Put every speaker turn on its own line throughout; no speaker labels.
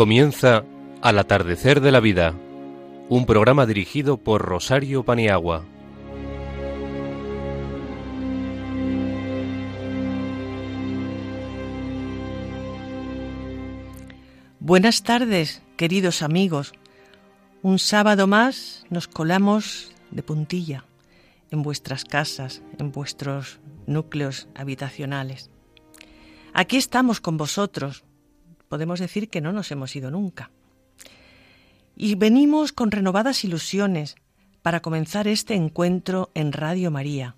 Comienza Al atardecer de la vida, un programa dirigido por Rosario Paniagua.
Buenas tardes, queridos amigos. Un sábado más nos colamos de puntilla en vuestras casas, en vuestros núcleos habitacionales. Aquí estamos con vosotros. Podemos decir que no nos hemos ido nunca. Y venimos con renovadas ilusiones para comenzar este encuentro en Radio María.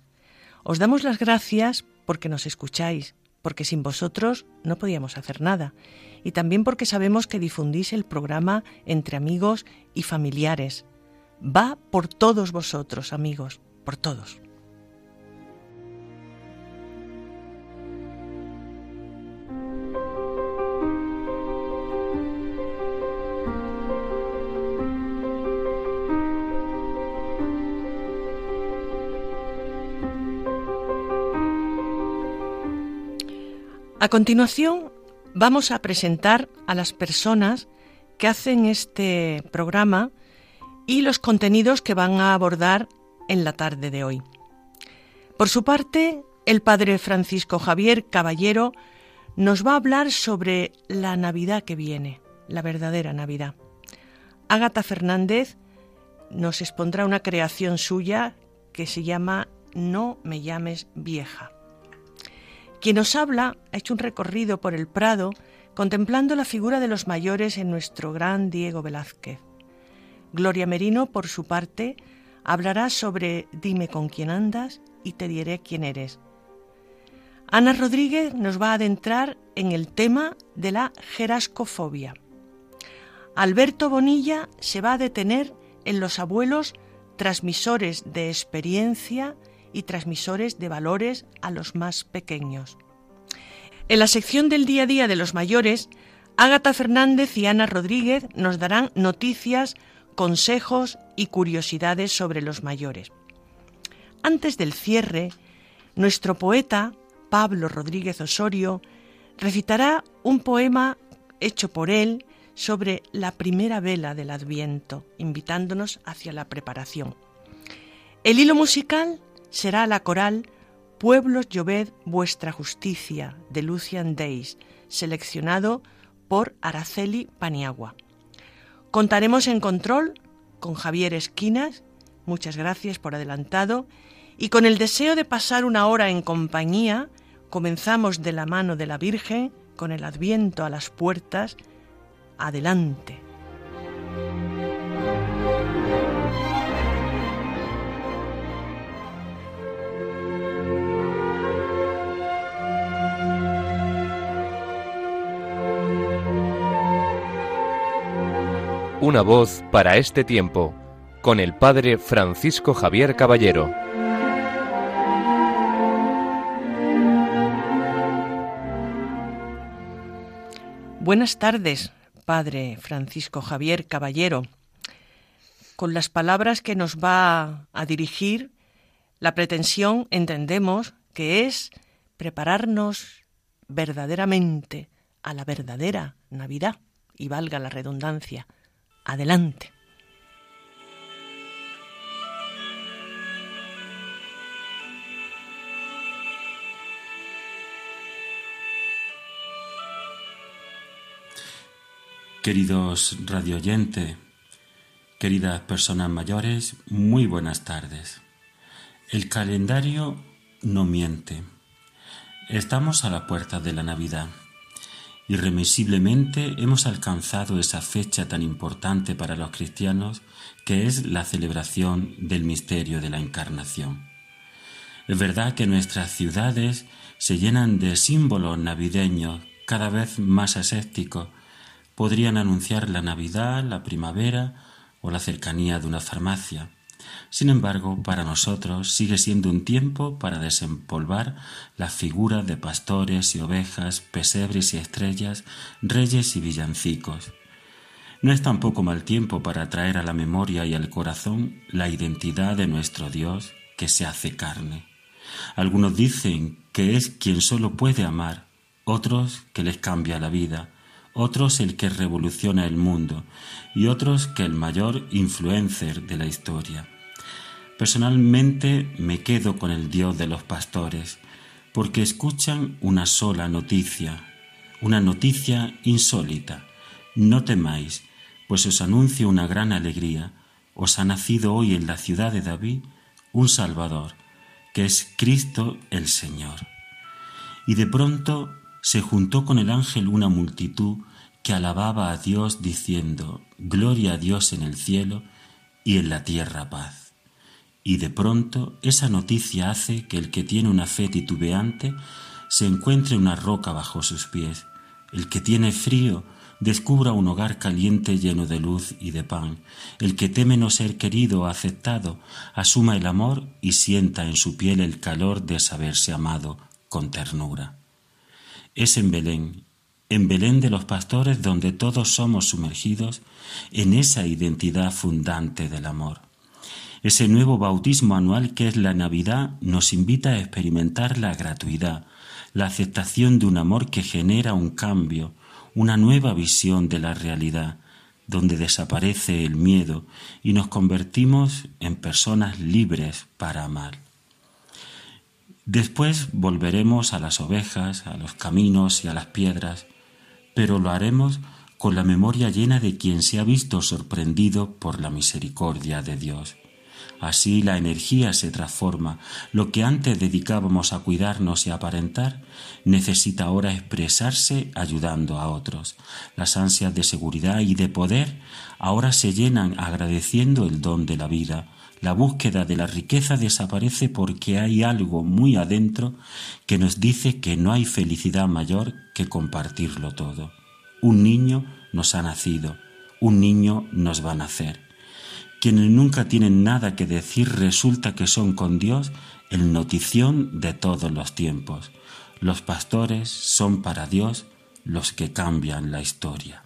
Os damos las gracias porque nos escucháis, porque sin vosotros no podíamos hacer nada, y también porque sabemos que difundís el programa entre amigos y familiares. Va por todos vosotros, amigos por todos. A continuación vamos a presentar a las personas que hacen este programa y los contenidos que van a abordar en la tarde de hoy. Por su parte, el padre Francisco Javier Caballero nos va a hablar sobre la Navidad que viene, la verdadera Navidad. Ágata Fernández nos expondrá una creación suya que se llama No me llames vieja. Quien nos habla ha hecho un recorrido por el Prado contemplando la figura de los mayores en nuestro gran Diego Velázquez. Gloria Merino, por su parte, hablará sobre Dime con quién andas y te diré quién eres. Ana Rodríguez nos va a adentrar en el tema de la gerascofobia. Alberto Bonilla se va a detener en los abuelos transmisores de experiencia y transmisores de valores a los más pequeños. En la sección del día a día de los mayores, Ágata Fernández y Ana Rodríguez nos darán noticias consejos y curiosidades sobre los mayores. Antes del cierre, nuestro poeta, Pablo Rodríguez Osorio, recitará un poema hecho por él sobre la primera vela del Adviento, invitándonos hacia la preparación. El hilo musical será la coral Pueblos lloved vuestra justicia de Lucian Days, seleccionado por Araceli Paniagua. Contaremos en control con Javier Esquinas, muchas gracias por adelantado, y con el deseo de pasar una hora en compañía, comenzamos de la mano de la Virgen, con el adviento a las puertas, adelante.
Una voz para este tiempo, con el Padre Francisco Javier Caballero.
Buenas tardes, Padre Francisco Javier Caballero. Con las palabras que nos va a dirigir, la pretensión entendemos que es prepararnos verdaderamente a la verdadera Navidad, y valga la redundancia, Adelante.
Queridos radioyentes, queridas personas mayores, muy buenas tardes. El calendario no miente. Estamos a la puerta de la Navidad. Irremisiblemente hemos alcanzado esa fecha tan importante para los cristianos que es la celebración del misterio de la Encarnación. Es verdad que nuestras ciudades se llenan de símbolos navideños cada vez más escépticos. Podrían anunciar la Navidad, la primavera o la cercanía de una farmacia. Sin embargo, para nosotros sigue siendo un tiempo para desempolvar las figuras de pastores y ovejas, pesebres y estrellas, reyes y villancicos. No es tampoco mal tiempo para traer a la memoria y al corazón la identidad de nuestro Dios que se hace carne. Algunos dicen que es quien solo puede amar, otros que les cambia la vida, otros el que revoluciona el mundo y otros que el mayor influencer de la historia. Personalmente me quedo con el Dios de los pastores, porque escuchan una sola noticia, una noticia insólita. No temáis, pues os anuncio una gran alegría. Os ha nacido hoy en la ciudad de David un Salvador, que es Cristo el Señor. Y de pronto se juntó con el ángel una multitud que alababa a Dios diciendo, Gloria a Dios en el cielo y en la tierra paz. Y de pronto esa noticia hace que el que tiene una fe titubeante se encuentre una roca bajo sus pies. El que tiene frío descubra un hogar caliente lleno de luz y de pan. El que teme no ser querido o aceptado, asuma el amor y sienta en su piel el calor de saberse amado con ternura es en Belén, en Belén de los pastores donde todos somos sumergidos en esa identidad fundante del amor. Ese nuevo bautismo anual que es la Navidad nos invita a experimentar la gratuidad, la aceptación de un amor que genera un cambio, una nueva visión de la realidad, donde desaparece el miedo y nos convertimos en personas libres para amar. Después volveremos a las ovejas, a los caminos y a las piedras, pero lo haremos con la memoria llena de quien se ha visto sorprendido por la misericordia de Dios. Así la energía se transforma. Lo que antes dedicábamos a cuidarnos y aparentar, necesita ahora expresarse ayudando a otros. Las ansias de seguridad y de poder ahora se llenan agradeciendo el don de la vida, la búsqueda de la riqueza desaparece porque hay algo muy adentro que nos dice que no hay felicidad mayor que compartirlo todo. Un niño nos ha nacido, un niño nos va a nacer. Quienes nunca tienen nada que decir resulta que son con Dios el notición de todos los tiempos. Los pastores son para Dios los que cambian la historia.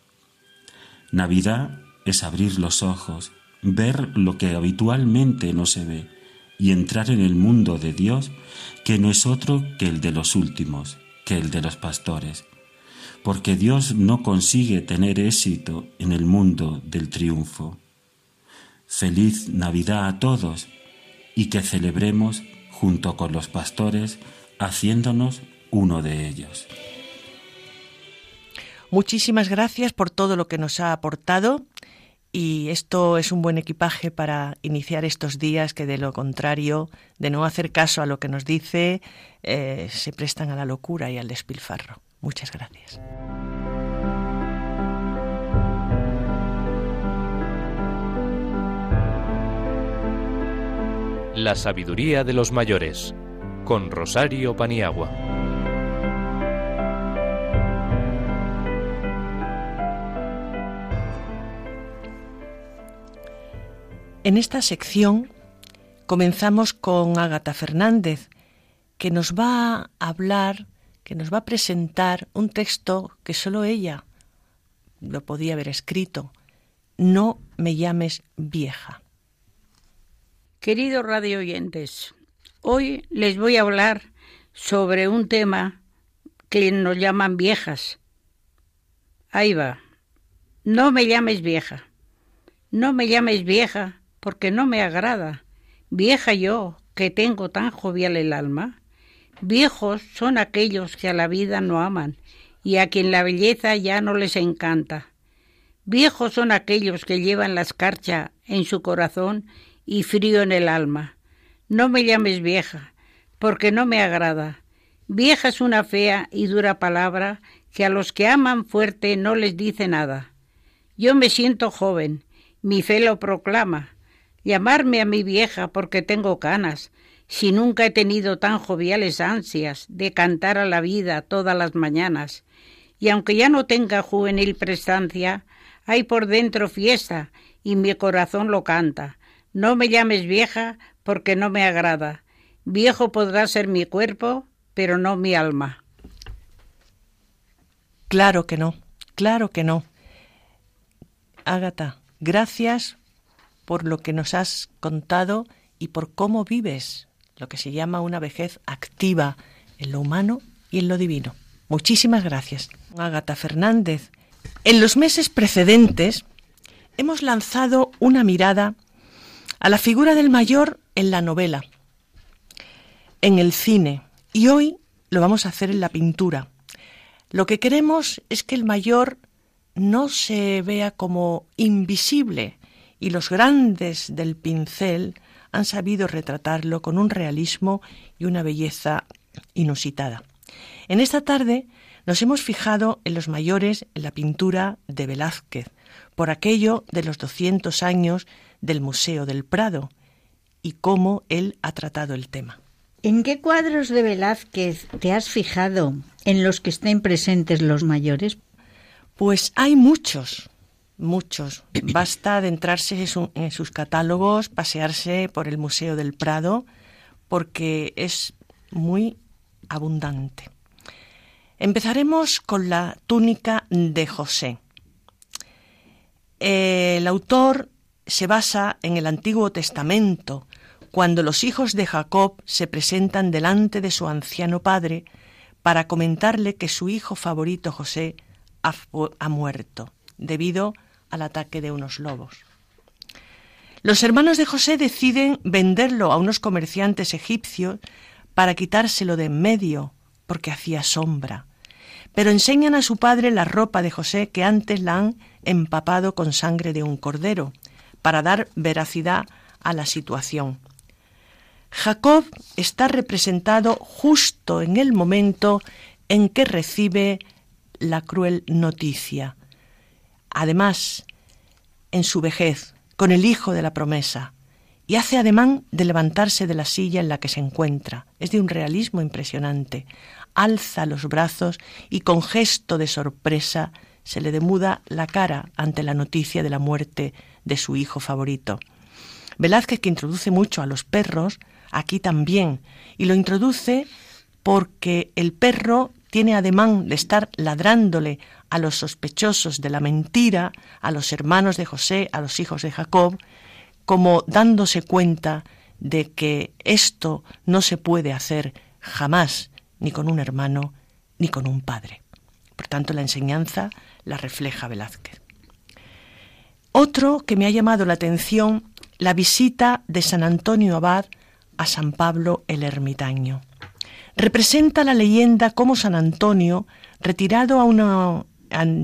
Navidad es abrir los ojos, ver lo que habitualmente no se ve y entrar en el mundo de Dios que no es otro que el de los últimos, que el de los pastores, porque Dios no consigue tener éxito en el mundo del triunfo. Feliz Navidad a todos y que celebremos junto con los pastores haciéndonos uno de ellos.
Muchísimas gracias por todo lo que nos ha aportado y esto es un buen equipaje para iniciar estos días que de lo contrario, de no hacer caso a lo que nos dice, eh, se prestan a la locura y al despilfarro. Muchas gracias.
La sabiduría de los mayores con Rosario Paniagua.
En esta sección comenzamos con Ágata Fernández, que nos va a hablar, que nos va a presentar un texto que solo ella lo podía haber escrito. No me llames vieja.
Queridos radio oyentes, hoy les voy a hablar sobre un tema que nos llaman viejas. Ahí va. No me llames vieja. No me llames vieja porque no me agrada. Vieja yo, que tengo tan jovial el alma. Viejos son aquellos que a la vida no aman y a quien la belleza ya no les encanta. Viejos son aquellos que llevan la escarcha en su corazón y frío en el alma. No me llames vieja, porque no me agrada. Vieja es una fea y dura palabra que a los que aman fuerte no les dice nada. Yo me siento joven, mi fe lo proclama, llamarme a mi vieja porque tengo canas, si nunca he tenido tan joviales ansias de cantar a la vida todas las mañanas. Y aunque ya no tenga juvenil prestancia, hay por dentro fiesta y mi corazón lo canta. No me llames vieja porque no me agrada. Viejo podrá ser mi cuerpo, pero no mi alma.
Claro que no, claro que no. Ágata, gracias por lo que nos has contado y por cómo vives lo que se llama una vejez activa en lo humano y en lo divino. Muchísimas gracias. Ágata Fernández, En los meses precedentes hemos lanzado una mirada a la figura del mayor en la novela, en el cine y hoy lo vamos a hacer en la pintura. Lo que queremos es que el mayor no se vea como invisible y los grandes del pincel han sabido retratarlo con un realismo y una belleza inusitada. En esta tarde nos hemos fijado en los mayores en la pintura de Velázquez, por aquello de los 200 años del Museo del Prado y cómo él ha tratado el tema.
¿En qué cuadros de Velázquez te has fijado en los que estén presentes los mayores?
Pues hay muchos, muchos. Basta adentrarse en sus catálogos, pasearse por el Museo del Prado, porque es muy abundante. Empezaremos con la túnica de José. El autor se basa en el Antiguo Testamento, cuando los hijos de Jacob se presentan delante de su anciano padre para comentarle que su hijo favorito José ha, muerto debido al ataque de unos lobos. Los hermanos de José deciden venderlo a unos comerciantes egipcios para quitárselo de en medio, porque hacía sombra. Pero enseñan a su padre la ropa de José que antes la han empapado con sangre de un cordero, para dar veracidad a la situación. Jacob está representado justo en el momento en que recibe la cruel noticia. Además, en su vejez, con el hijo de la promesa, y hace ademán de levantarse de la silla en la que se encuentra. Es de un realismo impresionante. Alza los brazos y con gesto de sorpresa se le demuda la cara ante la noticia de la muerte de su hijo favorito. Velázquez, que introduce mucho a los perros, aquí también, y lo introduce porque el perro tiene ademán de estar ladrándole a los sospechosos de la mentira, a los hermanos de José, a los hijos de Jacob, como dándose cuenta de que esto no se puede hacer jamás ni con un hermano ni con un padre. Por tanto, la enseñanza la refleja Velázquez. Otro que me ha llamado la atención, la visita de San Antonio Abad a San Pablo el Ermitaño representa la leyenda cómo San Antonio, retirado a un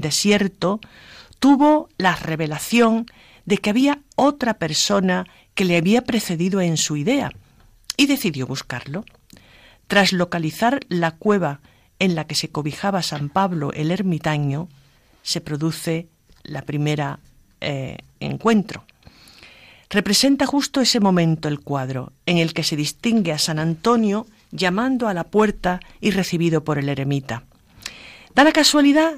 desierto, tuvo la revelación de que había otra persona que le había precedido en su idea y decidió buscarlo. Tras localizar la cueva en la que se cobijaba San Pablo el ermitaño, se produce la primera eh, encuentro. Representa justo ese momento el cuadro en el que se distingue a San Antonio llamando a la puerta y recibido por el eremita. Da la casualidad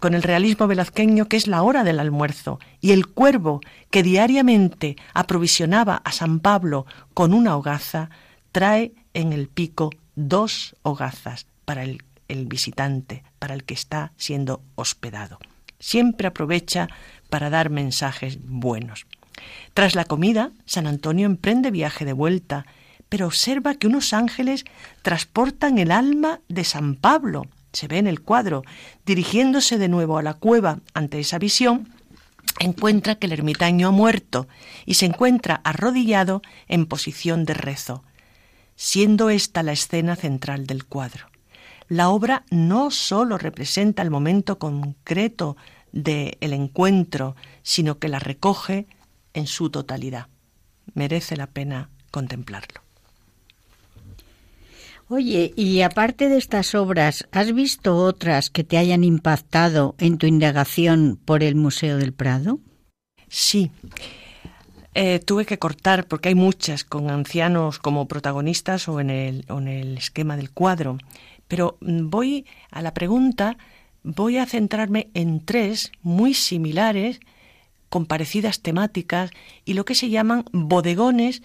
con el realismo velazqueño que es la hora del almuerzo y el cuervo que diariamente aprovisionaba a San Pablo con una hogaza trae en el pico dos hogazas para el, el visitante, para el que está siendo hospedado. Siempre aprovecha para dar mensajes buenos. Tras la comida, San Antonio emprende viaje de vuelta pero observa que unos ángeles transportan el alma de San Pablo, se ve en el cuadro, dirigiéndose de nuevo a la cueva ante esa visión, encuentra que el ermitaño ha muerto y se encuentra arrodillado en posición de rezo, siendo esta la escena central del cuadro. La obra no sólo representa el momento concreto del encuentro, sino que la recoge en su totalidad. Merece la pena contemplarlo.
Oye, y aparte de estas obras, ¿has visto otras que te hayan impactado en tu indagación por el Museo del Prado?
Sí. Eh, tuve que cortar porque hay muchas con ancianos como protagonistas o en, el, o en el esquema del cuadro. Pero mm, voy a la pregunta, voy a centrarme en tres muy similares, con parecidas temáticas y lo que se llaman bodegones,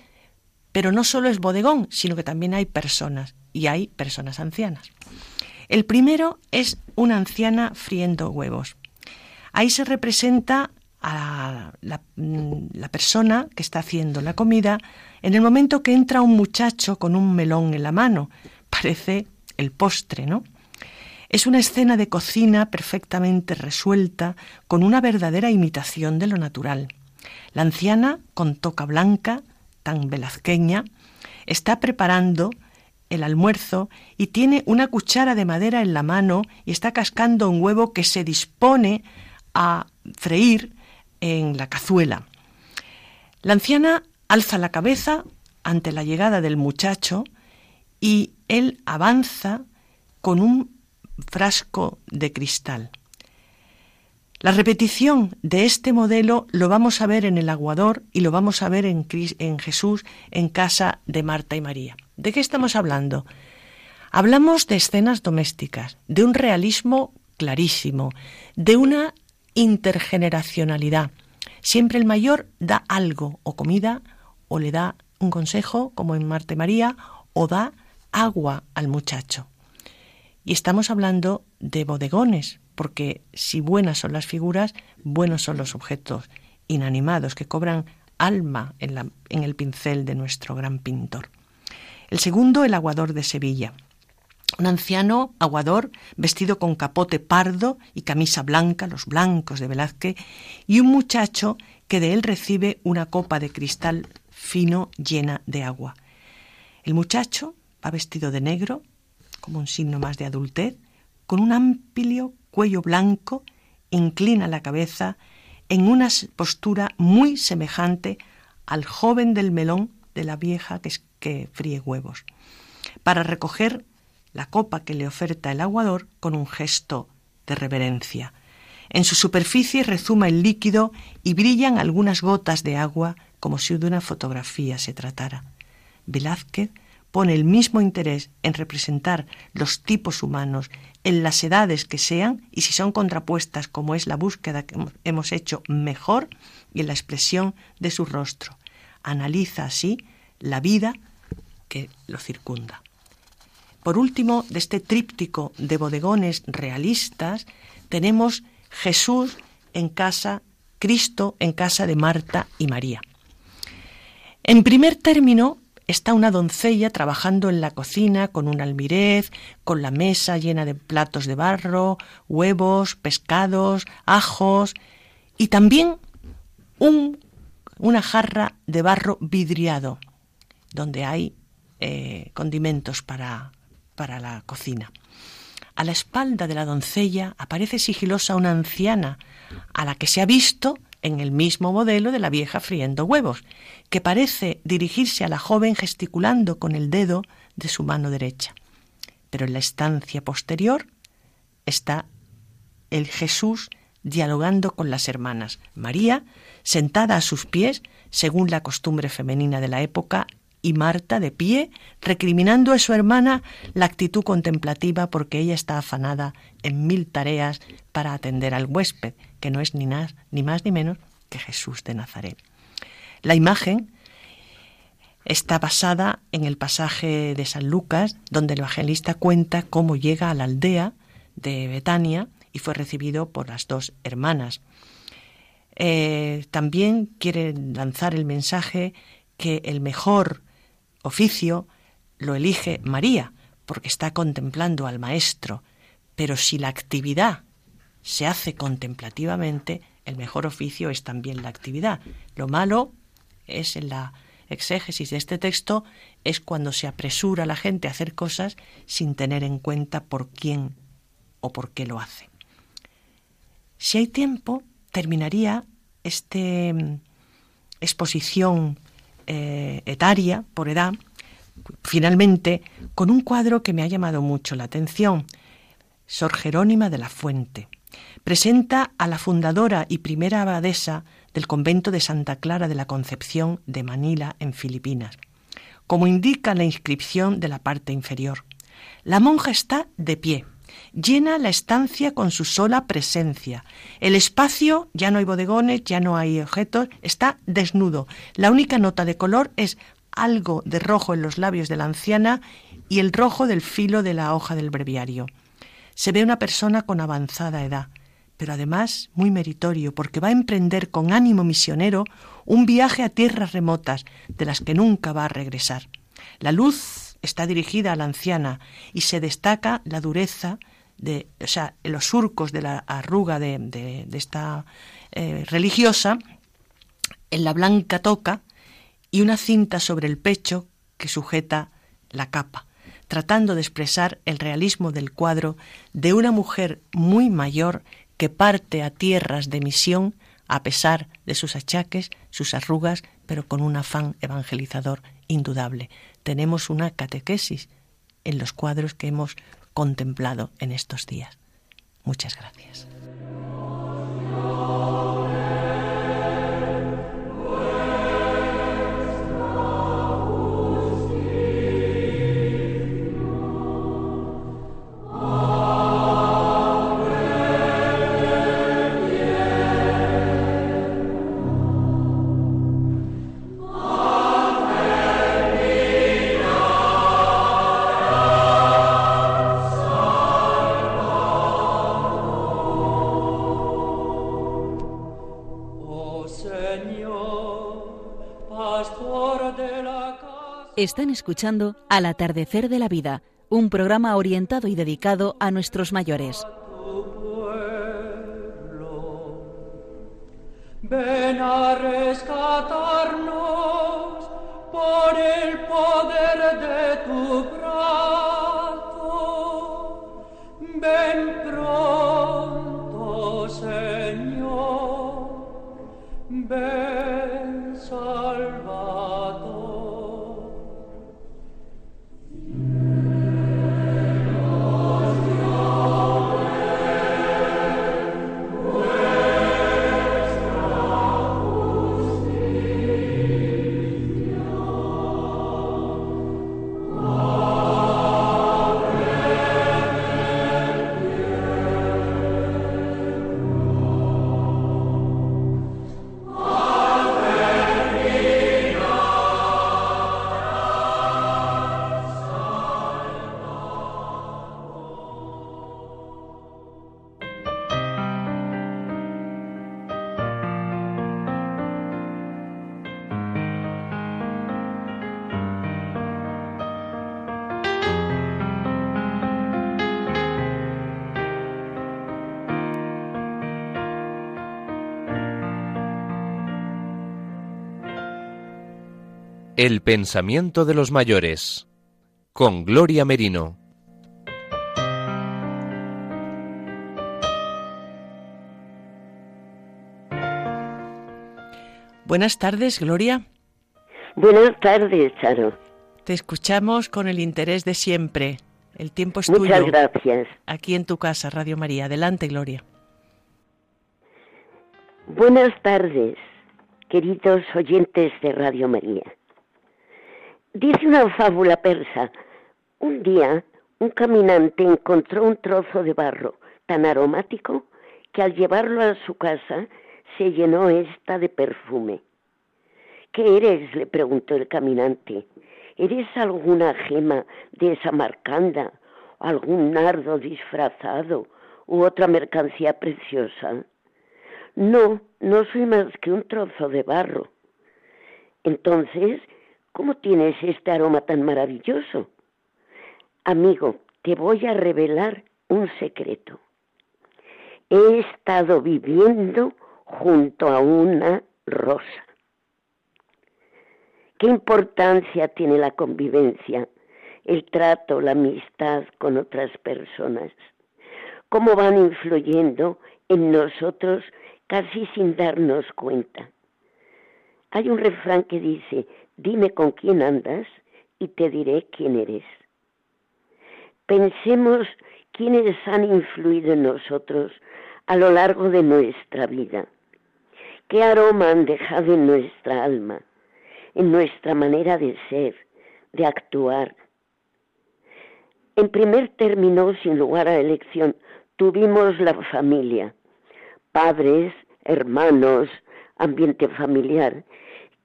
pero no solo es bodegón, sino que también hay personas y hay personas ancianas. El primero es una anciana friendo huevos. Ahí se representa a mm, la, persona que está haciendo la comida en el momento que entra un muchacho con un melón en la mano. Parece el postre, ¿no? Es una escena de cocina perfectamente resuelta, con una verdadera imitación de lo natural. La anciana, con toca blanca, tan velazqueña, está preparando el almuerzo y tiene una cuchara de madera en la mano y está cascando un huevo que se dispone a freír en la cazuela. La anciana alza la cabeza ante la llegada del muchacho y él avanza con un frasco de cristal. La repetición de este modelo lo vamos a ver en el aguador y lo vamos a ver en, en, Jesús en casa de Marta y María. ¿De qué estamos hablando? Hablamos de escenas domésticas, de un realismo clarísimo, de una intergeneracionalidad. Siempre el mayor da algo, o comida, o le da un consejo, como en Marta y María, o da agua al muchacho. Y estamos hablando de bodegones, porque si buenas son las figuras, buenos son los objetos inanimados que cobran alma en, en el pincel de nuestro gran pintor. El segundo, el aguador de Sevilla. Un anciano aguador vestido con capote pardo y camisa blanca, los blancos de Velázquez, y un muchacho que de él recibe una copa de cristal fino llena de agua. El muchacho va vestido de negro, como un signo más de adultez, con un amplio cuello blanco, inclina la cabeza en una postura muy semejante al joven del melón de la vieja que, que fríe huevos, para recoger la copa que le oferta el aguador con un gesto de reverencia. En su superficie rezuma el líquido y brillan algunas gotas de agua como si de una fotografía se tratara. Velázquez pone el mismo interés en representar los tipos humanos en las edades que sean y si son contrapuestas como es la búsqueda que hemos hecho mejor y en la expresión de su rostro. Analiza así la vida que lo circunda. Por último, de este tríptico de bodegones realistas, tenemos Jesús en casa, Cristo en casa de Marta y María. En primer término, está una doncella trabajando en la cocina con un almirez, con la mesa llena de platos de barro, huevos, pescados, ajos y también un, una jarra de barro vidriado donde hay eh, condimentos para, para la cocina. A la espalda de la doncella aparece sigilosa una anciana a la que se ha visto en el mismo modelo de la vieja friendo huevos, que parece dirigirse a la joven gesticulando con el dedo de su mano derecha. Pero en la estancia posterior está el Jesús dialogando con las hermanas. María, sentada a sus pies, según la costumbre femenina de la época, y Marta de pie, recriminando a su hermana la actitud contemplativa porque ella está afanada en mil tareas para atender al huésped, que no es ni, más ni menos que Jesús de Nazaret. La imagen está basada en el pasaje de San Lucas, donde el evangelista cuenta cómo llega a la aldea de Betania y fue recibido por las dos hermanas. Eh, también quiere lanzar el mensaje que el mejor oficio lo elige María, porque está contemplando al Maestro, pero si la actividad se hace contemplativamente, el mejor oficio es también la actividad. Lo malo es en la exégesis de este texto es cuando se apresura la gente a hacer cosas sin tener en cuenta por quién o por qué lo hace. Si hay tiempo, terminaría esta mm, exposición eh, etaria, por edad, finalmente con un cuadro que me ha llamado mucho la atención, Sor Jerónima de la Fuente. Presenta a la fundadora y primera abadesa del convento de Santa Clara de la Concepción de Manila, en Filipinas, como indica la inscripción de la parte inferior. La monja está de pie, llena la estancia con su sola presencia. El espacio, ya no hay bodegones, ya no hay objetos, está desnudo. La única nota de color es algo de rojo en los labios de la anciana y el rojo del filo de la hoja del breviario. Se ve una persona con avanzada edad, pero además muy meritorio, porque va a emprender con ánimo misionero un viaje a tierras remotas de las que nunca va a regresar. La luz está dirigida a la anciana y se destaca la dureza de, o sea, los surcos de la arruga de, esta eh, religiosa, en la blanca toca y una cinta sobre el pecho que sujeta la capa, tratando de expresar el realismo del cuadro de una mujer muy mayor que parte a tierras de misión a pesar de sus achaques, sus arrugas, pero con un afán evangelizador indudable. Tenemos una catequesis en los cuadros que hemos contemplado en estos días. Muchas gracias.
Están escuchando Al atardecer de la vida, un programa orientado y dedicado a nuestros mayores.
Ven a rescatarnos por el poder de tu brazo. Ven pronto, Señor. Ven,
El pensamiento de los mayores con Gloria Merino.
Buenas tardes, Gloria.
Buenas tardes, Charo.
Te escuchamos con el interés de siempre. El tiempo es
tuyo.
Muchas
gracias.
Aquí en tu casa, Radio María. Adelante, Gloria.
Buenas tardes, queridos oyentes de Radio María. Dice una fábula persa, un día un caminante encontró un trozo de barro tan aromático que al llevarlo a su casa se llenó esta de perfume. ¿Qué eres? le preguntó el caminante. ¿Eres alguna gema de esa marcanda, algún nardo disfrazado u otra mercancía preciosa? No, no soy más que un trozo de barro. Entonces, ¿Cómo tienes este aroma tan maravilloso? Amigo, te voy a revelar un secreto. He estado viviendo junto a una rosa. ¿Qué importancia tiene la convivencia, el trato, la amistad con otras personas? ¿Cómo van influyendo en nosotros casi sin darnos cuenta? Hay un refrán que dice, dime con quién andas y te diré quién eres. Pensemos quiénes han influido en nosotros a lo largo de nuestra vida. ¿Qué aroma han dejado en nuestra alma, en nuestra manera de ser, de actuar? En primer término, sin lugar a elección, tuvimos la familia, padres, hermanos, ambiente familiar,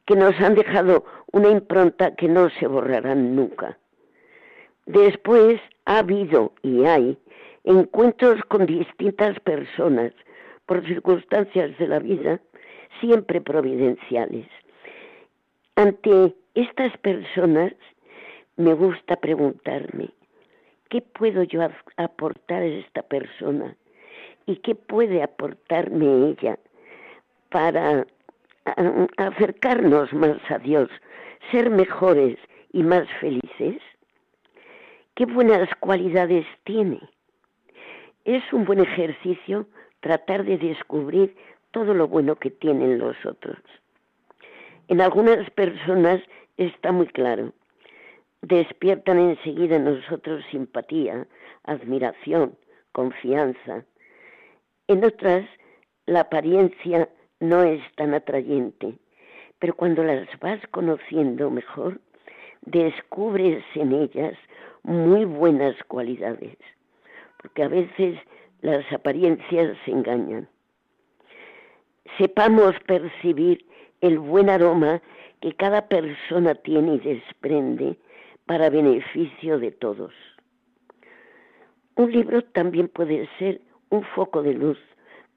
que nos han dejado una impronta que no se borrarán nunca. Después ha habido y hay encuentros con distintas personas por circunstancias de la vida, siempre providenciales. Ante estas personas me gusta preguntarme, ¿qué puedo yo aportar a esta persona? ¿Y qué puede aportarme ella para acercarnos más a Dios, ser mejores y más felices? ¿Qué buenas cualidades tiene? Es un buen ejercicio tratar de descubrir todo lo bueno que tienen los otros. En algunas personas está muy claro. Despiertan enseguida en nosotros simpatía, admiración, confianza. En otras, la apariencia no es tan atrayente, pero cuando las vas conociendo mejor, descubres en ellas muy buenas cualidades, porque a veces las apariencias se engañan. Sepamos percibir el buen aroma que cada persona tiene y desprende para beneficio de todos. Un libro también puede ser un foco de luz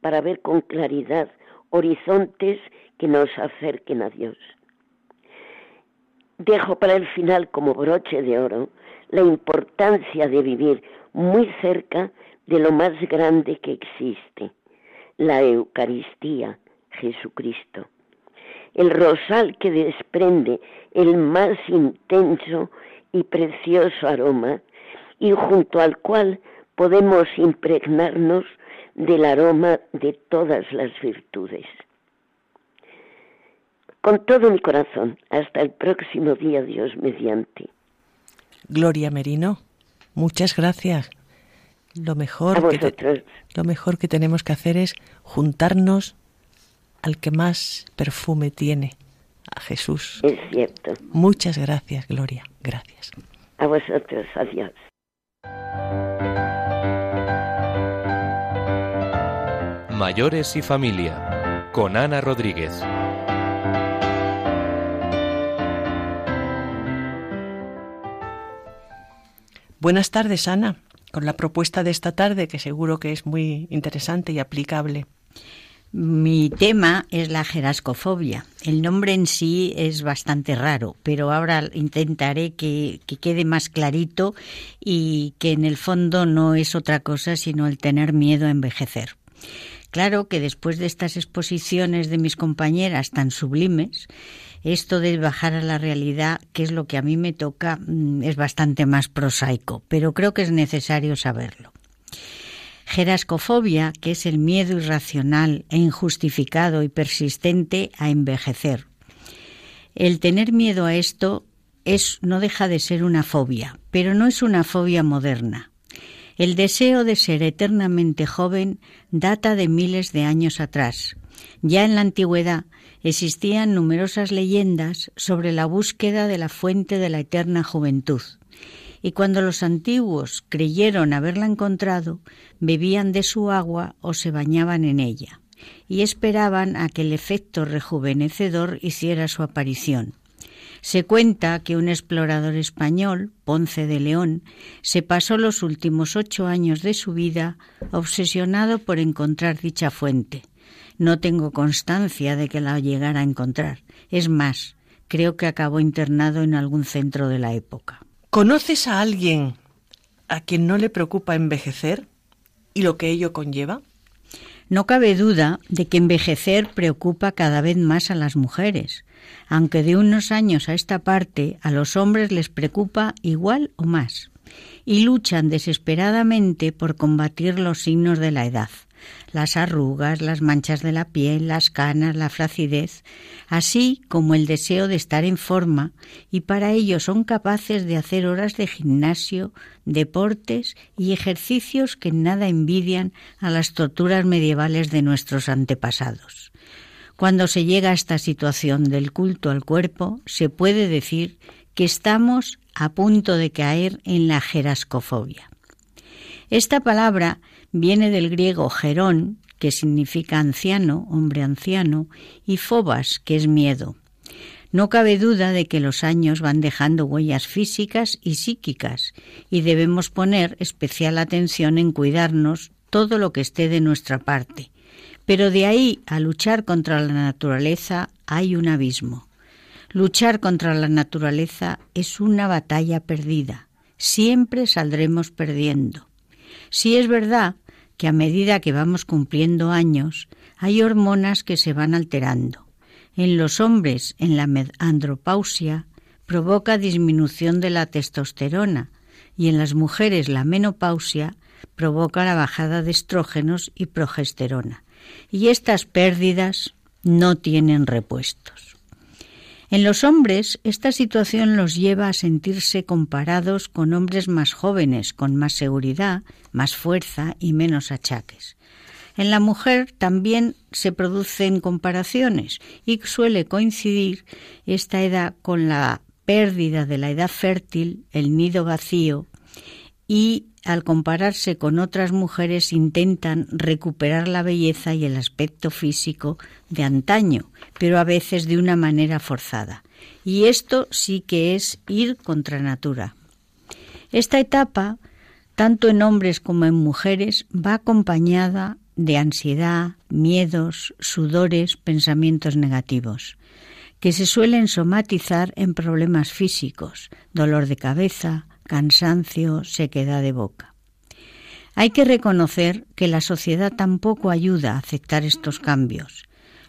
para ver con claridad horizontes que nos acerquen a Dios. Dejo para el final como broche de oro la importancia de vivir muy cerca de lo más grande que existe, la Eucaristía, Jesucristo. El rosal que desprende el más intenso y precioso aroma y junto al cual podemos impregnarnos del aroma de todas las virtudes. Con todo mi corazón, hasta el próximo día, Dios mediante.
Gloria Merino, muchas gracias. Lo mejor, que lo mejor que tenemos que hacer es juntarnos al que más perfume tiene, a Jesús.
Es cierto.
Muchas gracias, Gloria. Gracias.
A vosotros, adiós.
Mayores y familia, con Ana Rodríguez.
Buenas tardes, Ana, con la propuesta de esta tarde que seguro que es muy interesante y aplicable.
Mi tema es la jerascofobia. El nombre en sí es bastante raro, pero ahora intentaré que, que, quede más clarito y que en el fondo no es otra cosa sino el tener miedo a envejecer. Claro que después de estas exposiciones de mis compañeras tan sublimes, esto de bajar a la realidad, que es lo que a mí me toca, mm, es bastante más prosaico, pero creo que es necesario saberlo. Gerascofobia, que es el miedo irracional e injustificado y persistente a envejecer. El tener miedo a esto es no deja de ser una fobia, pero no es una fobia moderna. El deseo de ser eternamente joven data de miles de años atrás. Ya en la antigüedad existían numerosas leyendas sobre la búsqueda de la fuente de la eterna juventud, y cuando los antiguos creyeron haberla encontrado, bebían de su agua o se bañaban en ella, y esperaban a que el efecto rejuvenecedor hiciera su aparición. Se cuenta que un explorador español, Ponce de León, se pasó los últimos ocho años de su vida obsesionado por encontrar dicha fuente, no tengo constancia de que la llegara a encontrar. Es más, creo que acabó internado en algún centro de la época.
¿Conoces a alguien a quien no le preocupa envejecer y lo que ello conlleva?
No cabe duda de que envejecer preocupa cada vez más a las mujeres, aunque de unos años a esta parte a los hombres les preocupa igual o más, y luchan desesperadamente por combatir los signos de la edad las arrugas, las manchas de la piel, las canas, la flacidez, así como el deseo de estar en forma, y para ello son capaces de hacer horas de gimnasio, deportes y ejercicios que nada envidian a las torturas medievales de nuestros antepasados. Cuando se llega a esta situación del culto al cuerpo, se puede decir que estamos a punto de caer en la jerascofobia. Esta palabra viene del griego gerón, que significa anciano, hombre anciano, y fobas, que es miedo. No cabe duda de que los años van dejando huellas físicas y psíquicas, y debemos poner especial atención en cuidarnos todo lo que esté de nuestra parte. Pero de ahí a luchar contra la naturaleza hay un abismo. Luchar contra la naturaleza es una batalla perdida. siempre saldremos perdiendo. Si es verdad que a medida que vamos cumpliendo años, hay hormonas que se van alterando. En los hombres, en la andropausia, provoca disminución de la testosterona y en las mujeres la menopausia provoca la bajada de estrógenos y progesterona. Y estas pérdidas no tienen repuestos. En los hombres, esta situación los lleva a sentirse comparados con hombres más jóvenes, con más seguridad, más fuerza y menos achaques. En la mujer también se producen comparaciones y suele coincidir esta edad con la pérdida de la edad fértil, el nido vacío y al compararse con otras mujeres intentan recuperar la belleza y el aspecto físico de antaño, pero a veces de una manera forzada. Y esto sí que es ir contra natura. Esta etapa, tanto en hombres como en mujeres, va acompañada de ansiedad, miedos, sudores, pensamientos negativos, que se suelen somatizar en problemas físicos, dolor de cabeza, cansancio, sequedad de boca. Hay que reconocer que la sociedad tampoco ayuda a aceptar estos cambios.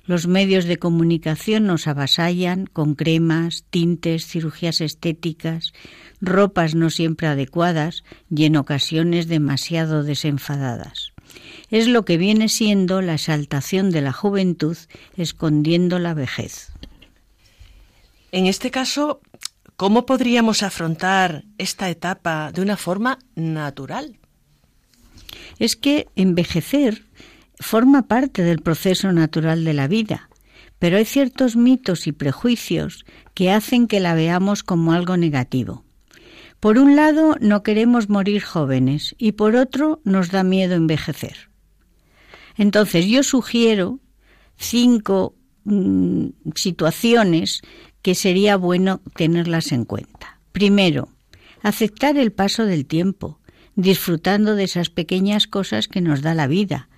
Los medios de comunicación nos avasallan con cremas, tintes, cirugías estéticas, ropas no siempre adecuadas y en ocasiones demasiado desenfadadas. Es lo que viene siendo la exaltación de la juventud escondiendo la vejez.
En este caso, ¿Cómo podríamos afrontar esta etapa de una forma natural?
Es que envejecer forma parte del proceso natural de la vida, pero hay ciertos mitos y prejuicios que hacen que la veamos como algo negativo. Por un lado, no queremos morir jóvenes y por otro, nos da miedo envejecer. Entonces, yo sugiero cinco mm, situaciones que sería bueno tenerlas en cuenta. Primero, aceptar el paso del tiempo, disfrutando de esas pequeñas cosas que nos da la vida.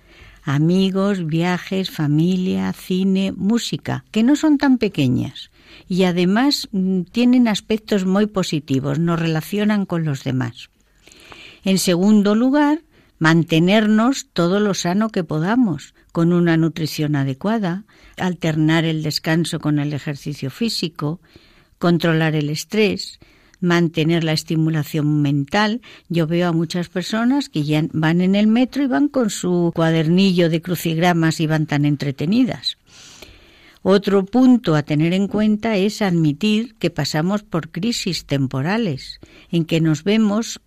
Amigos, viajes, familia, cine, música, que no son tan pequeñas y además mm, tienen aspectos muy positivos, nos relacionan con los demás. En segundo lugar, mantenernos todo lo sano que podamos, con una nutrición adecuada, alternar el descanso con el ejercicio físico, controlar el estrés, mantener la estimulación mental. Yo veo a muchas personas que ya van en el metro y van con su cuadernillo de crucigramas y van tan entretenidas. Otro punto a tener en cuenta es admitir que pasamos por crisis temporales, en que nos vemos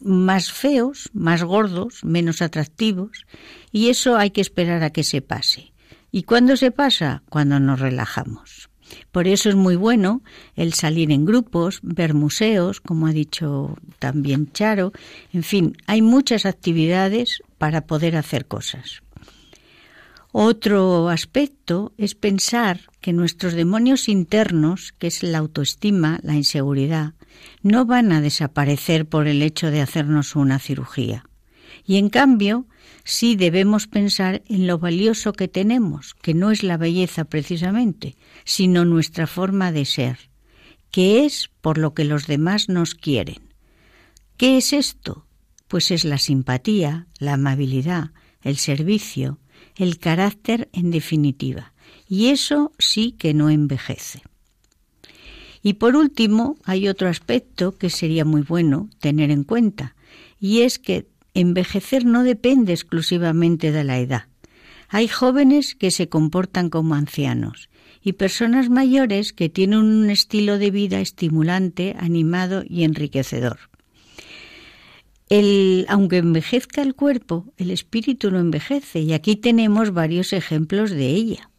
más feos, más gordos, menos atractivos, y eso hay que esperar a que se pase. ¿Y cuándo se pasa? Cuando nos relajamos. Por eso es muy bueno el salir en grupos, ver museos, como ha dicho también Charo, en fin, hay muchas actividades para poder hacer cosas. Otro aspecto es pensar que nuestros demonios internos, que es la autoestima, la inseguridad, no van a desaparecer por el hecho de hacernos una cirugía. Y en cambio, sí debemos pensar en lo valioso que tenemos, que no es la belleza precisamente, sino nuestra forma de ser, que es por lo que los demás nos quieren. ¿Qué es esto? Pues es la simpatía, la amabilidad, el servicio, el carácter en definitiva. Y eso sí que no envejece. Y por último, hay otro aspecto que sería muy bueno tener en cuenta, y es que envejecer no depende exclusivamente de la edad. Hay jóvenes que se comportan como ancianos y personas mayores que tienen un estilo de vida estimulante, animado y enriquecedor. Aunque envejezca el cuerpo, el espíritu no envejece y aquí tenemos varios ejemplos de ella.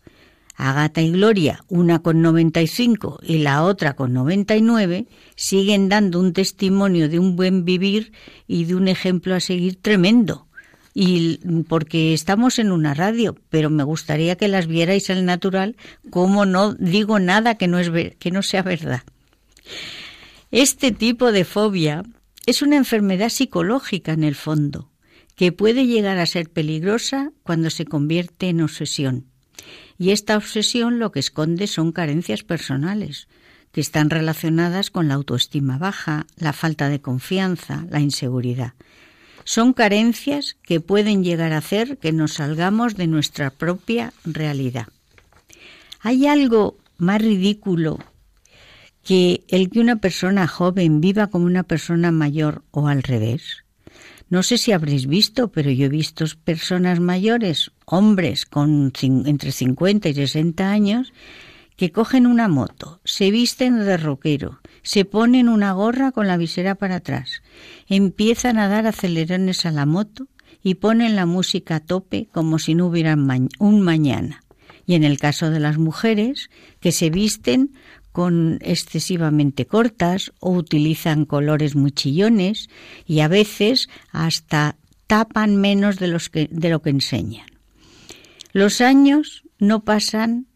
Agata y Gloria, una con 95 y la otra con 99, siguen dando un testimonio de un buen vivir y de un ejemplo a seguir tremendo. Y porque estamos en una radio, pero me gustaría que las vierais al natural, como no digo nada que no, es, que no sea verdad. Este tipo de fobia es una enfermedad psicológica en el fondo, que puede llegar a ser peligrosa cuando se convierte en obsesión. Y esta obsesión lo que esconde son carencias personales, que están relacionadas con la autoestima baja, la falta de confianza, la inseguridad. Son carencias que pueden llegar a hacer que nos salgamos de nuestra propia realidad. ¿Hay algo más ridículo que el que una persona joven viva como una persona mayor o al revés? No sé si habréis visto, pero yo he visto personas mayores, hombres con entre 50 y 60 años, que cogen una moto, se visten de roquero, se ponen una gorra con la visera para atrás, empiezan a dar acelerones a la moto y ponen la música a tope como si no hubiera un mañana. Y en el caso de las mujeres, que se visten excesivamente cortas o utilizan colores muy chillones y a veces hasta tapan menos de, los que, de lo que enseñan. Los años no pasan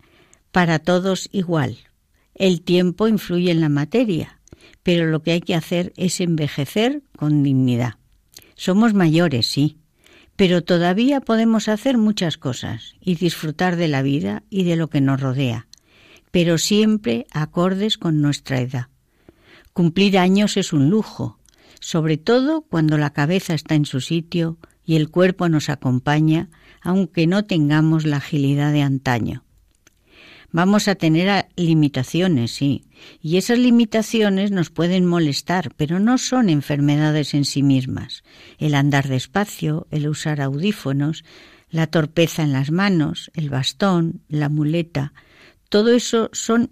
para todos igual. El tiempo influye en la materia, pero lo que hay que hacer es envejecer con dignidad. Somos mayores, sí, pero todavía podemos hacer muchas cosas y disfrutar de la vida y de lo que nos rodea pero siempre acordes con nuestra edad. Cumplir años es un lujo, sobre todo cuando la cabeza está en su sitio y el cuerpo nos acompaña, aunque no tengamos la agilidad de antaño. Vamos a tener limitaciones, sí, y esas limitaciones nos pueden molestar, pero no son enfermedades en sí mismas. El andar despacio, el usar audífonos, la torpeza en las manos, el bastón, la muleta, todo eso son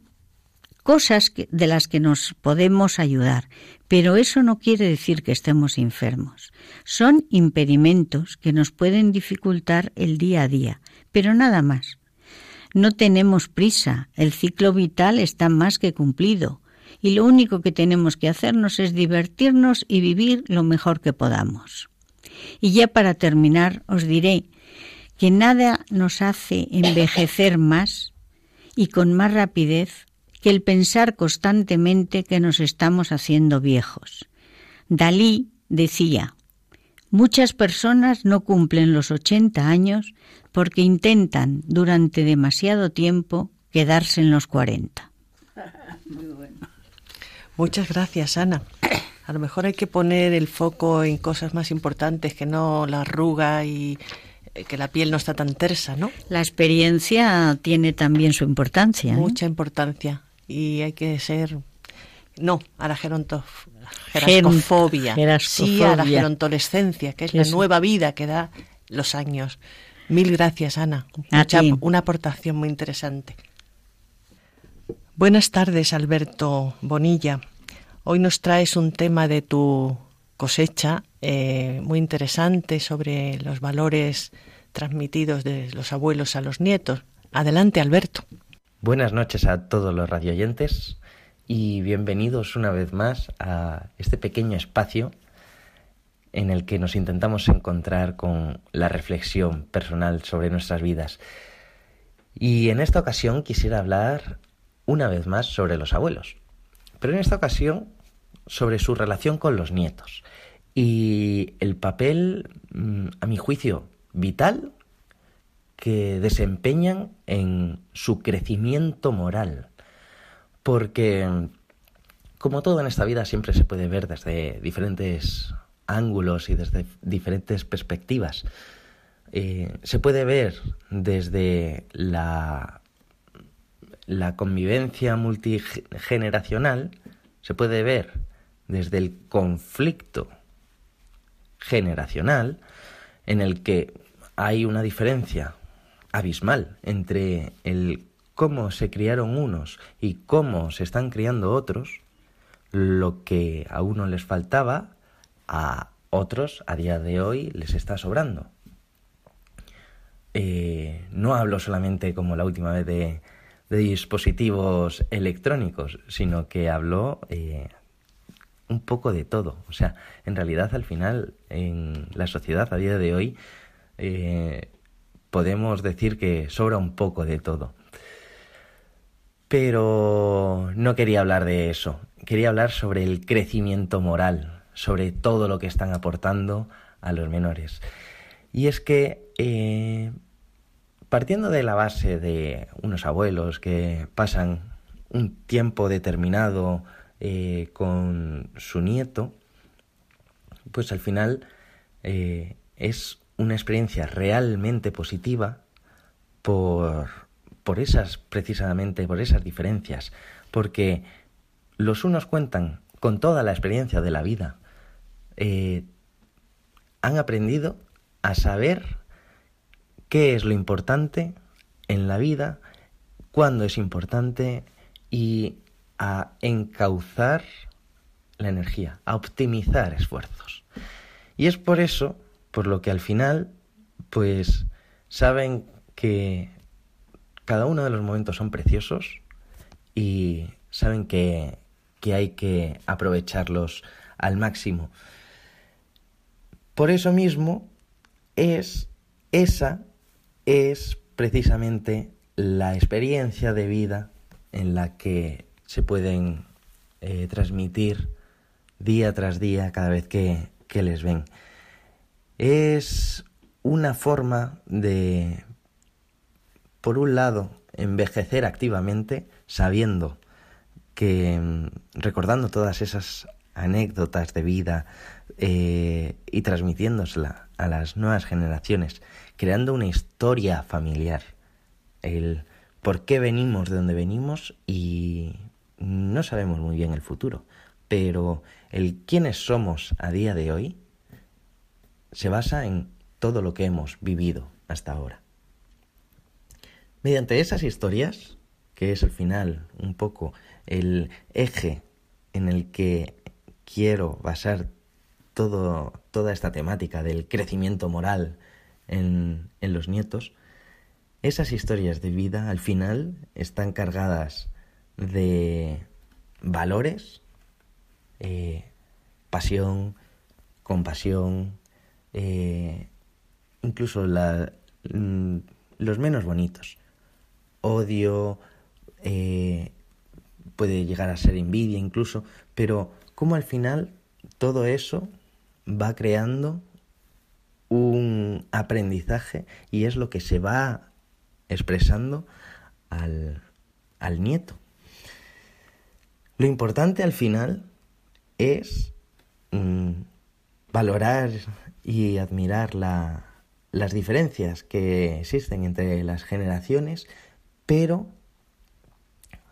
cosas de las que nos podemos ayudar, pero eso no quiere decir que estemos enfermos. Son impedimentos que nos pueden dificultar el día a día, pero nada más. No tenemos prisa, el ciclo vital está más que cumplido y lo único que tenemos que hacernos es divertirnos y vivir lo mejor que podamos. Y ya para terminar os diré que nada nos hace envejecer más y con más rapidez que el pensar constantemente que nos estamos haciendo viejos. Dalí decía, muchas personas no cumplen los 80 años porque intentan durante demasiado tiempo quedarse en los 40.
Muchas gracias, Ana. A lo mejor hay que poner el foco en cosas más importantes que no la arruga y que la piel no está tan tersa, ¿no?
La experiencia tiene también su importancia. ¿eh?
Mucha importancia. Y hay que ser. No, a la gerascofobia. Sí, a la gerontolescencia, que es la nueva vida que da los años. Mil gracias, Ana. una aportación muy interesante. Buenas tardes, Alberto Bonilla. Hoy nos traes un tema de tu cosecha eh, muy interesante sobre los valores transmitidos de los abuelos a los nietos. Adelante, Alberto.
Buenas noches a todos los radioyentes y bienvenidos una vez más a este pequeño espacio en el que nos intentamos encontrar con la reflexión personal sobre nuestras vidas. Y en esta ocasión quisiera hablar una vez más sobre los abuelos, pero en esta ocasión sobre su relación con los nietos y el papel, mm, a mi juicio, vital que desempeñan en su crecimiento moral. Porque, como todo en esta vida, siempre se puede ver desde diferentes ángulos y desde diferentes perspectivas. Eh, se puede ver desde la, la convivencia multigeneracional, se puede ver desde el conflicto generacional en el que hay una diferencia abismal entre el cómo se criaron unos y cómo se están criando otros, lo que a uno les faltaba, a otros a día de hoy les está sobrando. Eh, no hablo solamente como la última vez de, dispositivos electrónicos, sino que hablo eh, un poco de todo. O sea, en realidad al final en la sociedad a día de hoy eh, podemos decir que sobra un poco de todo. Pero no quería hablar de eso. Quería hablar sobre el crecimiento moral, sobre todo lo que están aportando a los menores. Y es que, eh, partiendo de la base de unos abuelos que pasan un tiempo determinado eh, con su nieto, pues al final eh, es una experiencia realmente positiva por, por esas, precisamente, por esas diferencias, porque los unos cuentan con toda la experiencia de la vida, eh, han aprendido a saber qué es lo importante en la vida, cuándo es importante y a encauzar la energía, a optimizar esfuerzos. Y es por eso, por lo que al final, pues saben que cada uno de los momentos son preciosos y saben que, que hay que aprovecharlos al máximo. Por eso mismo es esa es precisamente la experiencia de vida en la que se pueden eh, transmitir día tras día cada vez que, que les ven. Es una forma de, por un lado, envejecer activamente sabiendo que, mm, recordando todas esas anécdotas de vida eh, y transmitiéndosela a las nuevas generaciones, creando una historia familiar, el por qué venimos de donde venimos y no sabemos muy bien el futuro, pero el quiénes somos a día de hoy se basa en todo lo que hemos vivido hasta ahora. Mediante esas historias, que es al final un poco el eje en el que quiero basar todo, toda esta temática del crecimiento moral en, en los nietos, esas historias de vida al final están cargadas de valores, eh, pasión, compasión, eh, incluso mm, los menos bonitos. Odio, eh, puede llegar a ser envidia incluso, pero como al final todo eso va creando un aprendizaje y es lo que se va expresando al, al nieto. Lo importante al final es mm, valorar y admirar la, las diferencias que existen entre las generaciones, pero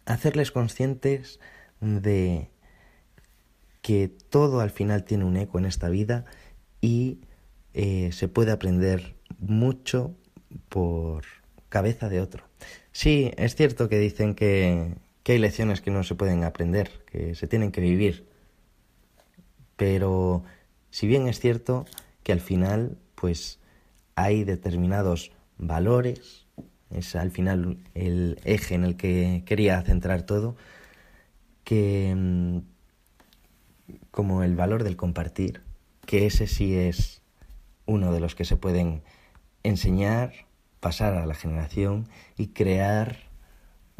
hacerles conscientes de que todo al final tiene un eco en esta vida y eh, se puede aprender mucho por cabeza de otro. Sí, es cierto que dicen que, que hay lecciones que no se pueden aprender, que se tienen que vivir, pero si bien es cierto que al final pues hay determinados valores, es al final el eje en el que quería centrar todo, que mm, como el valor del compartir, que ese sí es uno de los que se pueden enseñar, pasar a la generación y crear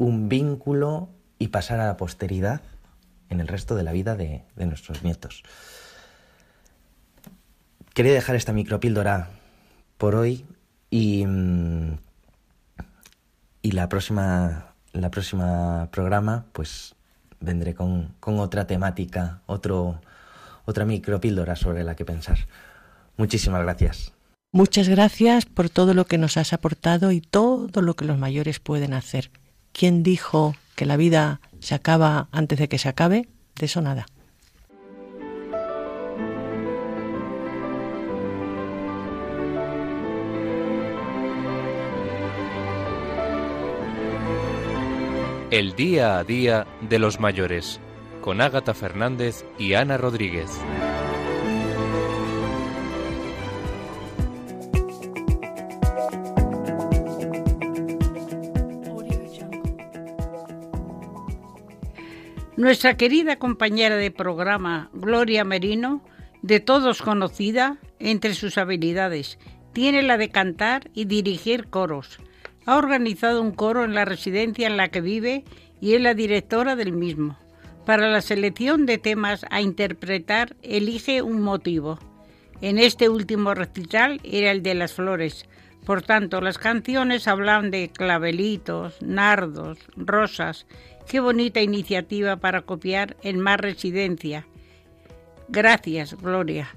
un vínculo y pasar a la posteridad en el resto de la vida de, nuestros nietos. Quería dejar esta micropíldora por hoy y, mm, y la próxima la próxima programa pues vendré con, con otra temática, otro, otra micropíldora sobre la que pensar. Muchísimas gracias.
Muchas gracias por todo lo que nos has aportado y todo lo que los mayores pueden hacer. ¿Quién dijo que la vida se acaba antes de que se acabe? De eso nada.
El día a día de los mayores, con Ágata Fernández y Ana Rodríguez.
Nuestra querida compañera de programa, Gloria Merino, de todos conocida, entre sus habilidades, tiene la de cantar y dirigir coros. Ha organizado un coro en la residencia en la que vive y es la directora del mismo. Para la selección de temas a interpretar, elige un motivo. En este último recital era el de las flores,
Por tanto, las canciones hablan de clavelitos, nardos, rosas. Qué bonita iniciativa para copiar en más residencia. Gracias, Gloria.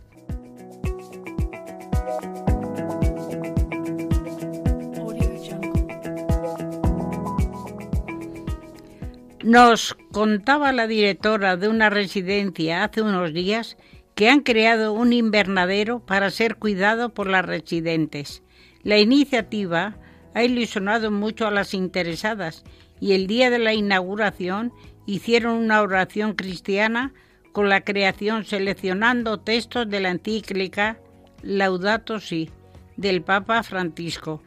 Nos contaba la directora de una residencia hace unos días que han creado un invernadero para ser cuidado por las residentes. La iniciativa ha ilusionado mucho a las interesadas y el día de la inauguración hicieron una oración cristiana con la creación seleccionando textos de la encíclica Laudato Si del Papa Francisco.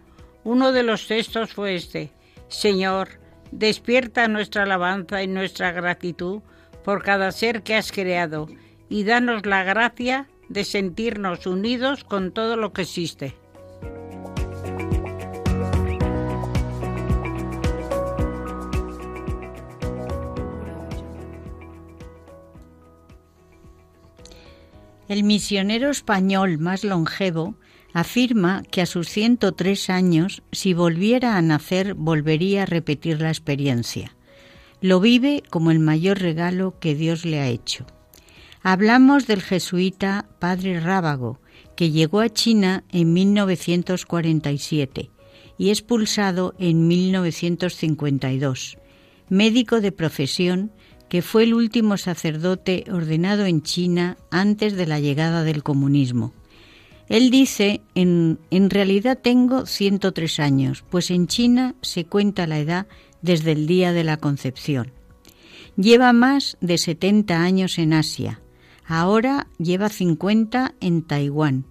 Uno de los textos fue este: Señor, Despierta nuestra alabanza y nuestra gratitud por cada ser que has creado y danos la gracia de sentirnos unidos con todo lo que existe.
El misionero español más longevo afirma que a sus 103 años, si volviera a nacer, volvería a repetir la experiencia. Lo vive como el mayor regalo que Dios le ha hecho. Hablamos del jesuita Padre Rábago, que llegó a China en 1947 y expulsado en 1952, médico de profesión que fue el último sacerdote ordenado en China antes de la llegada del comunismo él dice, en, en realidad tengo 103 años, pues en China se cuenta la edad desde el día de la concepción. Lleva más de 70 años en Asia, ahora lleva 50 en Taiwán.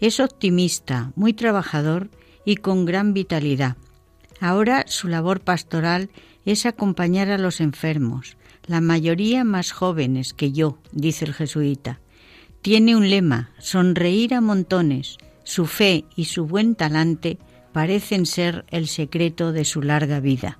Es optimista, muy trabajador y con gran vitalidad. Ahora su labor pastoral es acompañar a los enfermos, la mayoría más jóvenes que yo, dice el jesuita. Tiene un lema, sonreír a montones. Su fe y su buen talante parecen ser el secreto de su larga vida.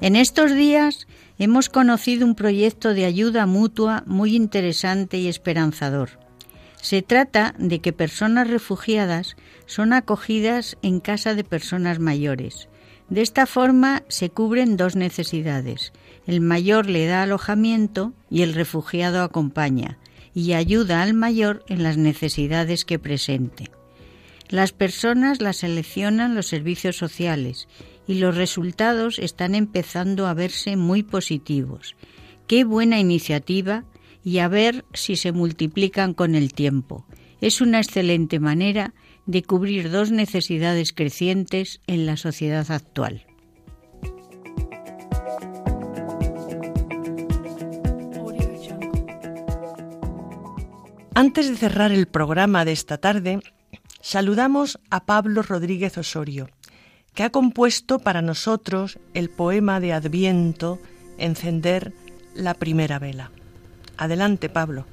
En estos días hemos conocido un proyecto de ayuda mutua muy interesante y esperanzador. Se trata de que personas refugiadas son acogidas en casa de personas mayores de esta forma se cubren dos necesidades. El mayor le da alojamiento y el refugiado acompaña y ayuda al mayor en las necesidades que presente. Las personas las seleccionan los servicios sociales y los resultados están empezando a verse muy positivos. Qué buena iniciativa y a ver si se multiplican con el tiempo. Es una excelente manera de cubrir dos necesidades crecientes en la sociedad actual.
Antes de cerrar el programa de esta tarde, saludamos a Pablo Rodríguez Osorio, que ha compuesto para nosotros el poema de Adviento Encender la primera vela. Adelante, Pablo.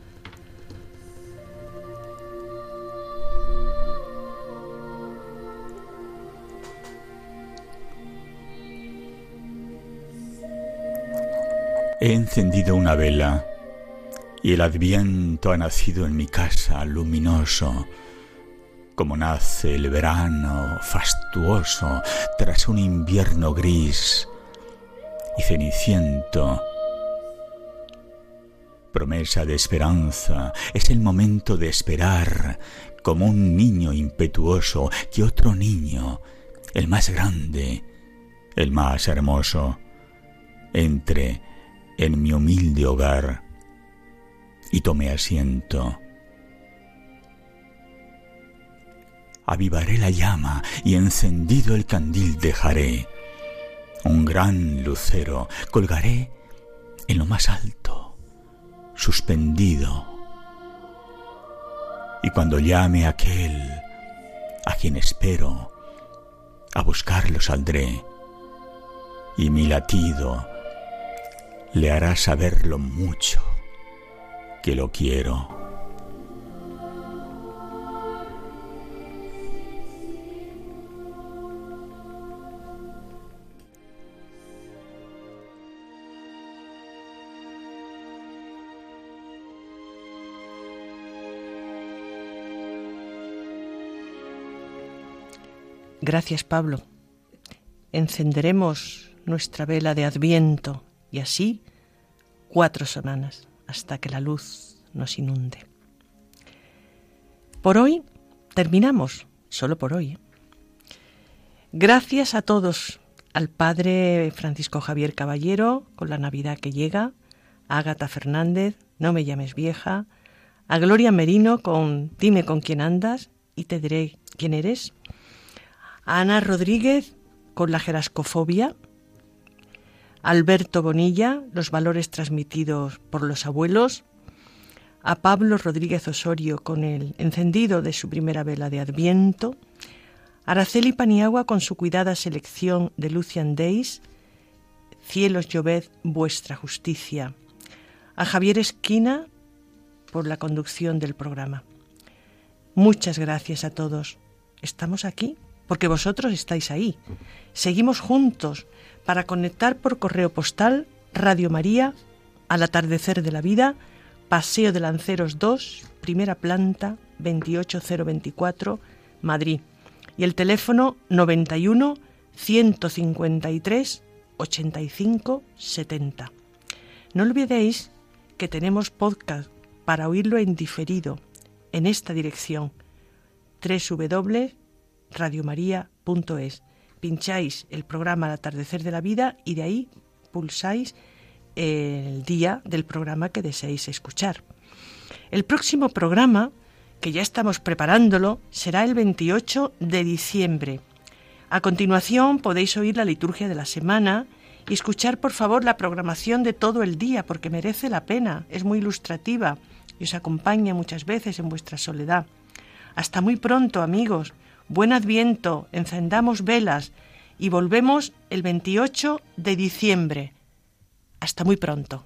He encendido una vela y el adviento ha nacido en mi casa luminoso, como nace el verano fastuoso tras un invierno gris y ceniciento. Promesa de esperanza, es el momento de esperar como un niño impetuoso que otro niño, el más grande, el más hermoso, entre en mi humilde hogar y tomé asiento. Avivaré la llama y encendido el candil dejaré. Un gran lucero colgaré en lo más alto, suspendido. Y cuando llame aquel a quien espero, a buscarlo saldré, y mi latido le hará saber lo mucho que lo quiero.
Gracias, Pablo. Encenderemos nuestra vela de Adviento y así cuatro semanas hasta que la luz nos inunde. Por hoy terminamos, solo por hoy. ¿eh? Gracias a todos, al Padre Francisco Javier Caballero con la Navidad que llega, a Ágata Fernández, No me llames vieja, a Gloria Merino con Dime con quién andas y te diré quién eres, Ana Rodríguez con la jerascofobia, Alberto Bonilla, los valores transmitidos por los abuelos, a Pablo Rodríguez Osorio con el encendido de su primera vela de Adviento, Araceli Paniagua con su cuidada selección de Lucian Days, Cielos lloved vuestra justicia, a Javier Esquina por la conducción del programa. Muchas gracias a todos. Estamos aquí porque vosotros estáis ahí. Seguimos juntos para conectar por correo postal Radio María al atardecer de la vida, Paseo de Lanceros 2, primera planta, 28024, Madrid. Y el teléfono 91 153 85 70. No olvidéis que tenemos podcast para oírlo en diferido en esta dirección www.radiomaria.es pincháis el programa Al atardecer de la vida y de ahí pulsáis el día del programa que deseéis escuchar. El próximo programa, que ya estamos preparándolo, será el 28 de diciembre. A continuación podéis oír la liturgia de la semana y escuchar por favor la programación de todo el día porque merece la pena, es muy ilustrativa y os acompaña muchas veces en vuestra soledad. Hasta muy pronto amigos, Buen Adviento, encendamos velas y volvemos el 28 de diciembre. Hasta muy pronto.